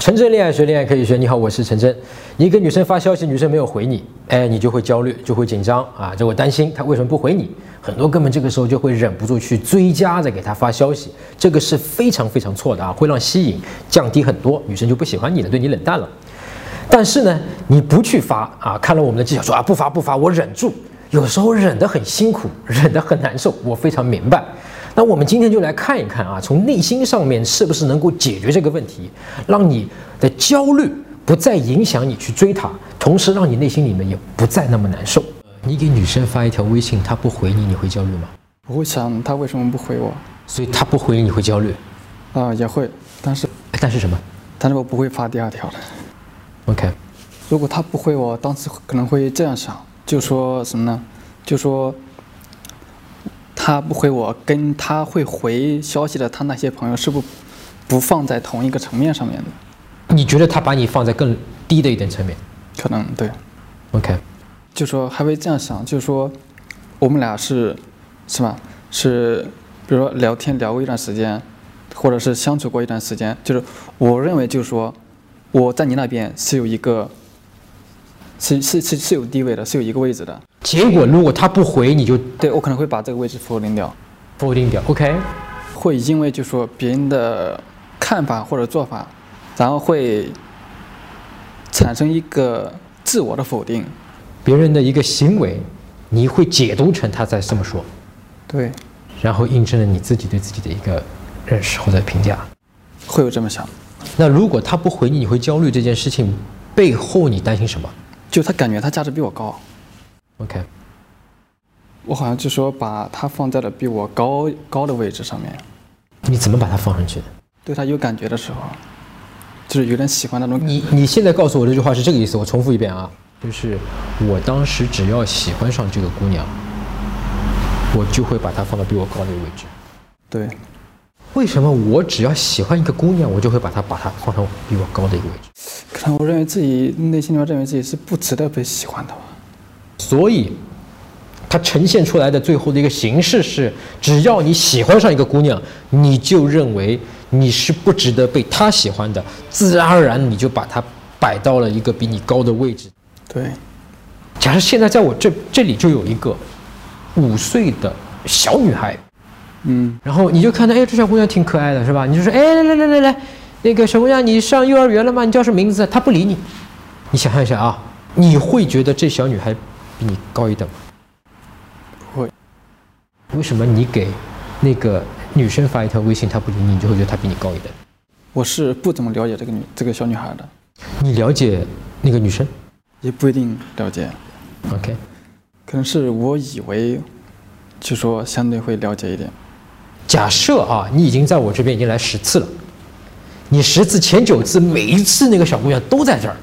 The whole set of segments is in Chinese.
陈真恋爱学，恋爱可以学。你好，我是陈真。你给女生发消息，女生没有回你，哎，你就会焦虑，就会紧张啊，就会担心她为什么不回你。很多哥们这个时候就会忍不住去追加，再给她发消息，这个是非常非常错的啊，会让吸引降低很多，女生就不喜欢你了，对你冷淡了。但是呢，你不去发啊，看了我们的技巧说啊，不发不发，我忍住。有时候忍得很辛苦，忍得很难受，我非常明白。那我们今天就来看一看啊，从内心上面是不是能够解决这个问题，让你的焦虑不再影响你去追她，同时让你内心里面也不再那么难受。你给女生发一条微信，她不回你，你会焦虑吗？我会想她为什么不回我，所以她不回你，你会焦虑。啊，也会，但是但是什么？但是我不会发第二条的。OK，如果她不回我，当时可能会这样想，就说什么呢？就说。他不回我，跟他会回消息的他那些朋友是不不放在同一个层面上面的？你觉得他把你放在更低的一点层面？可能对。OK，就说还会这样想，就是说我们俩是是吧？是比如说聊天聊过一段时间，或者是相处过一段时间，就是我认为就是说我在你那边是有一个是是是是有地位的，是有一个位置的。结果，如果他不回，你就对我可能会把这个位置否定掉，否定掉。OK，会因为就说别人的看法或者做法，然后会产生一个自我的否定，别人的一个行为，你会解读成他在这么说，对，然后印证了你自己对自己的一个认识或者评价，会有这么想。那如果他不回你，你会焦虑这件事情背后你担心什么？就他感觉他价值比我高。OK，我好像就说把他放在了比我高高的位置上面。你怎么把他放上去的？对他有感觉的时候，就是有点喜欢那种。你你现在告诉我这句话是这个意思？我重复一遍啊，就是我当时只要喜欢上这个姑娘，我就会把她放到比我高的位置。对。为什么我只要喜欢一个姑娘，我就会把她把她放到比我高的一个位置？可能我认为自己内心里面认为自己是不值得被喜欢的吧。所以，它呈现出来的最后的一个形式是：只要你喜欢上一个姑娘，你就认为你是不值得被她喜欢的，自然而然你就把她摆到了一个比你高的位置。对。假设现在在我这这里就有一个五岁的小女孩，嗯，然后你就看到，哎，这小姑娘挺可爱的，是吧？你就说，哎，来来来来来，那个小姑娘，你上幼儿园了吗？你叫什么名字？她不理你。你想象一下啊，你会觉得这小女孩？比你高一等吗？不会。为什么你给那个女生发一条微信，她不理你，你就会觉得她比你高一等？我是不怎么了解这个女这个小女孩的。你了解那个女生？也不一定了解。OK。可能是我以为，就说相对会了解一点。假设啊，你已经在我这边已经来十次了，你十次前九次每一次那个小姑娘都在这儿。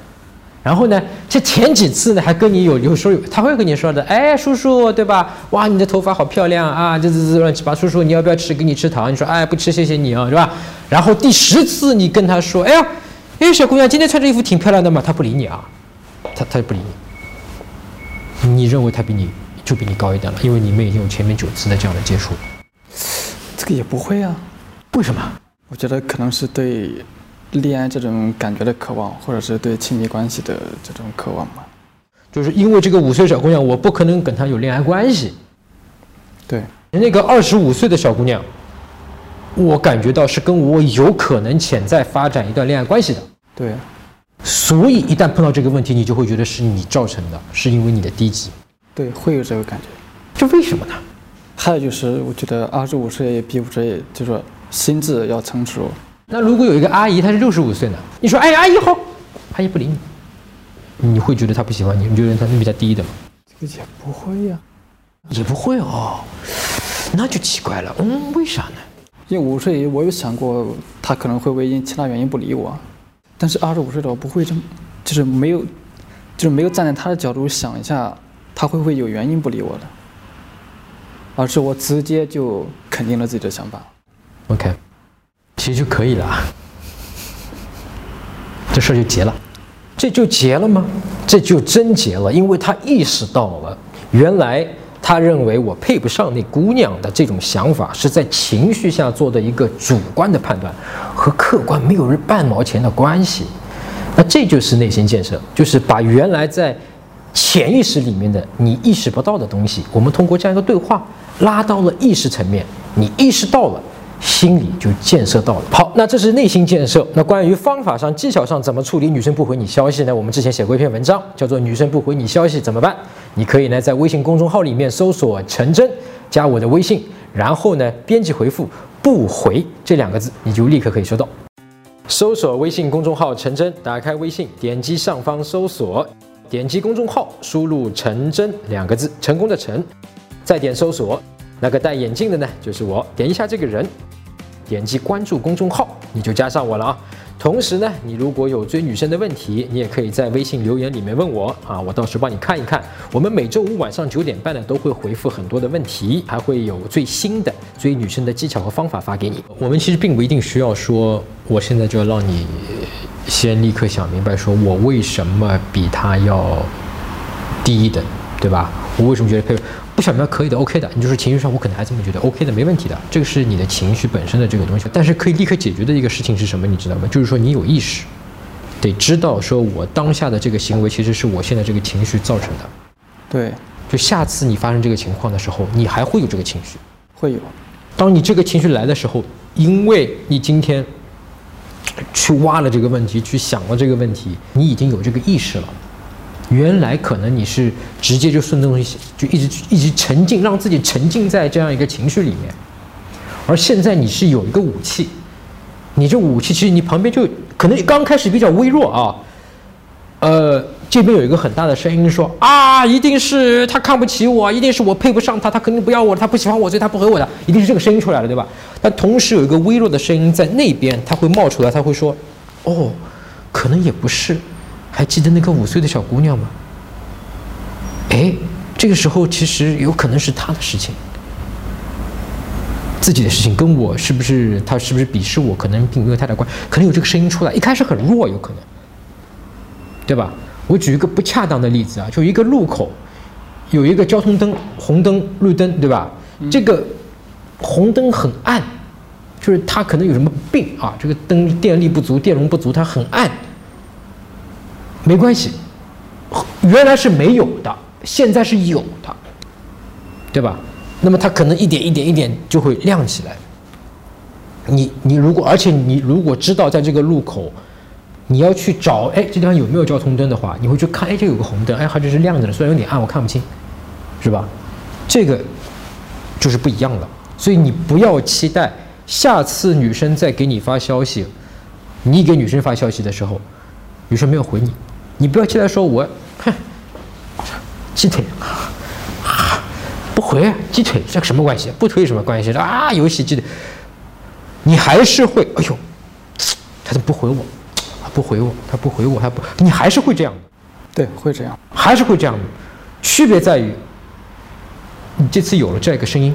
然后呢，这前几次呢，还跟你有有说有，他会跟你说的，哎，叔叔，对吧？哇，你的头发好漂亮啊！这这这乱七八，叔叔，你要不要吃？给你吃糖？你说，哎，不吃，谢谢你啊，是吧？然后第十次你跟他说，哎呀，哎，小姑娘，今天穿这衣服挺漂亮的嘛？他不理你啊，他他不理你。你认为他比你就比你高一点了，因为你们已经有前面九次的这样的接触。这个也不会啊，为什么？我觉得可能是对。恋爱这种感觉的渴望，或者是对亲密关系的这种渴望吧，就是因为这个五岁小姑娘，我不可能跟她有恋爱关系。对，那个二十五岁的小姑娘，我感觉到是跟我有可能潜在发展一段恋爱关系的。对，所以一旦碰到这个问题，你就会觉得是你造成的，是因为你的低级。对，会有这个感觉。这为什么呢？还有就是，我觉得二十五岁比五十岁，就说心智要成熟。那如果有一个阿姨，她是六十五岁呢？你说，哎，阿姨好，阿姨不理你，你会觉得她不喜欢你？你觉得她是比较低的吗？这个也不会呀，也不会哦，那就奇怪了。嗯，为啥呢？因为五十岁，我有想过她可能会为因其他原因不理我，但是二十五岁的我不会这么，就是没有，就是没有站在她的角度想一下，她会不会有原因不理我的，而是我直接就肯定了自己的想法。OK。其实就可以了，这事儿就结了，这就结了吗？这就真结了，因为他意识到了，原来他认为我配不上那姑娘的这种想法，是在情绪下做的一个主观的判断，和客观没有半毛钱的关系。那这就是内心建设，就是把原来在潜意识里面的你意识不到的东西，我们通过这样一个对话拉到了意识层面，你意识到了。心里就建设到了。好，那这是内心建设。那关于方法上、技巧上怎么处理女生不回你消息呢？我们之前写过一篇文章，叫做《女生不回你消息怎么办》。你可以呢在微信公众号里面搜索“陈真”，加我的微信，然后呢编辑回复“不回”这两个字，你就立刻可以收到。搜索微信公众号“陈真”，打开微信，点击上方搜索，点击公众号，输入“陈真”两个字，成功的陈，再点搜索。那个戴眼镜的呢，就是我。点一下这个人。点击关注公众号，你就加上我了啊！同时呢，你如果有追女生的问题，你也可以在微信留言里面问我啊，我到时帮你看一看。我们每周五晚上九点半呢，都会回复很多的问题，还会有最新的追女生的技巧和方法发给你。我们其实并不一定需要说，我现在就要让你先立刻想明白，说我为什么比他要低一等，对吧？我为什么觉得配？不想明白可以的，OK 的，你就是情绪上我可能还这么觉得，OK 的，没问题的，这个是你的情绪本身的这个东西。但是可以立刻解决的一个事情是什么？你知道吗？就是说你有意识，得知道说我当下的这个行为其实是我现在这个情绪造成的。对，就下次你发生这个情况的时候，你还会有这个情绪，会有。当你这个情绪来的时候，因为你今天去挖了这个问题，去想了这个问题，你已经有这个意识了。原来可能你是直接就顺着东西，就一直一直沉浸，让自己沉浸在这样一个情绪里面，而现在你是有一个武器，你这武器其实你旁边就可能刚开始比较微弱啊，呃，这边有一个很大的声音说啊，一定是他看不起我，一定是我配不上他，他肯定不要我，他不喜欢我，所以他不回我的，一定是这个声音出来了，对吧？但同时有一个微弱的声音在那边，他会冒出来，他会说，哦，可能也不是。还记得那个五岁的小姑娘吗？哎，这个时候其实有可能是他的事情，自己的事情跟我是不是他是不是鄙视我，可能并没有太大关，可能有这个声音出来，一开始很弱，有可能，对吧？我举一个不恰当的例子啊，就一个路口，有一个交通灯，红灯、绿灯，对吧？这个红灯很暗，就是它可能有什么病啊？这个灯电力不足、电容不足，它很暗。没关系，原来是没有的，现在是有的，对吧？那么它可能一点一点一点就会亮起来。你你如果而且你如果知道在这个路口，你要去找哎这地方有没有交通灯的话，你会去看哎这有个红灯哎它这是亮着的，虽然有点暗我看不清，是吧？这个就是不一样的。所以你不要期待下次女生再给你发消息，你给女生发消息的时候，女生没有回你。你不要期待说，我，哼，鸡腿，不回鸡腿，这个什么关系？不推什么关系？啊，游戏鸡腿，你还是会，哎呦，他怎么不回我？不回我，他不回我，他不，你还是会这样的，对，会这样，还是会这样的，区别在于，你这次有了这样一个声音，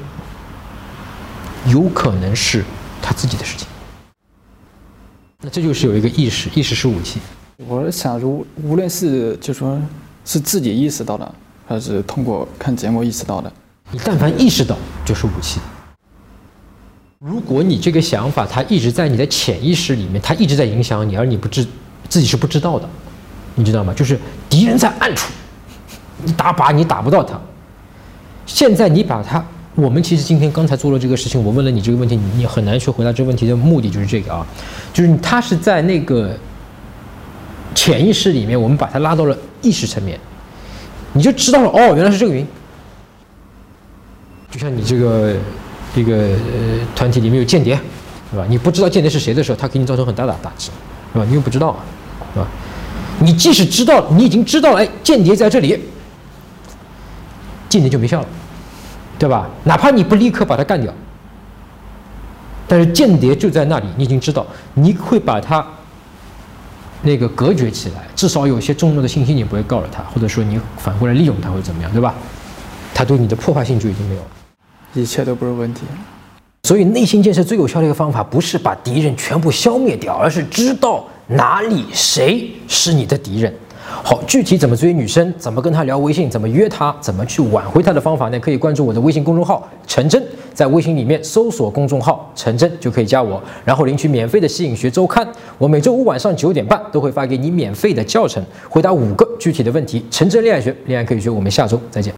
有可能是他自己的事情，那这就是有一个意识，意识是武器。我想，如无论是就说是自己意识到的，还是通过看节目意识到的，你但凡意识到就是武器。如果你这个想法它一直在你的潜意识里面，它一直在影响你，而你不知自己是不知道的，你知道吗？就是敌人在暗处，你打靶你打不到他。现在你把他，我们其实今天刚才做了这个事情，我问了你这个问题，你你很难去回答这个问题的目的就是这个啊，就是他是在那个。潜意识里面，我们把它拉到了意识层面，你就知道了哦，原来是这个原因。就像你这个这个呃团体里面有间谍，是吧？你不知道间谍是谁的时候，他给你造成很大的打击，是吧？你又不知道，是吧？你即使知道，你已经知道了，哎，间谍在这里，间谍就没效了，对吧？哪怕你不立刻把他干掉，但是间谍就在那里，你已经知道，你会把他。那个隔绝起来，至少有些重要的信息你不会告诉他，或者说你反过来利用他，或者怎么样，对吧？他对你的破坏性就已经没有了，一切都不是问题。所以内心建设最有效的一个方法，不是把敌人全部消灭掉，而是知道哪里谁是你的敌人，好，具体怎么追女生，怎么跟她聊微信，怎么约她，怎么去挽回她的方法呢？可以关注我的微信公众号陈真，在微信里面搜索公众号陈真就可以加我，然后领取免费的吸引学周刊。我每周五晚上九点半都会发给你免费的教程，回答五个具体的问题。陈真恋爱学，恋爱可以学。我们下周再见。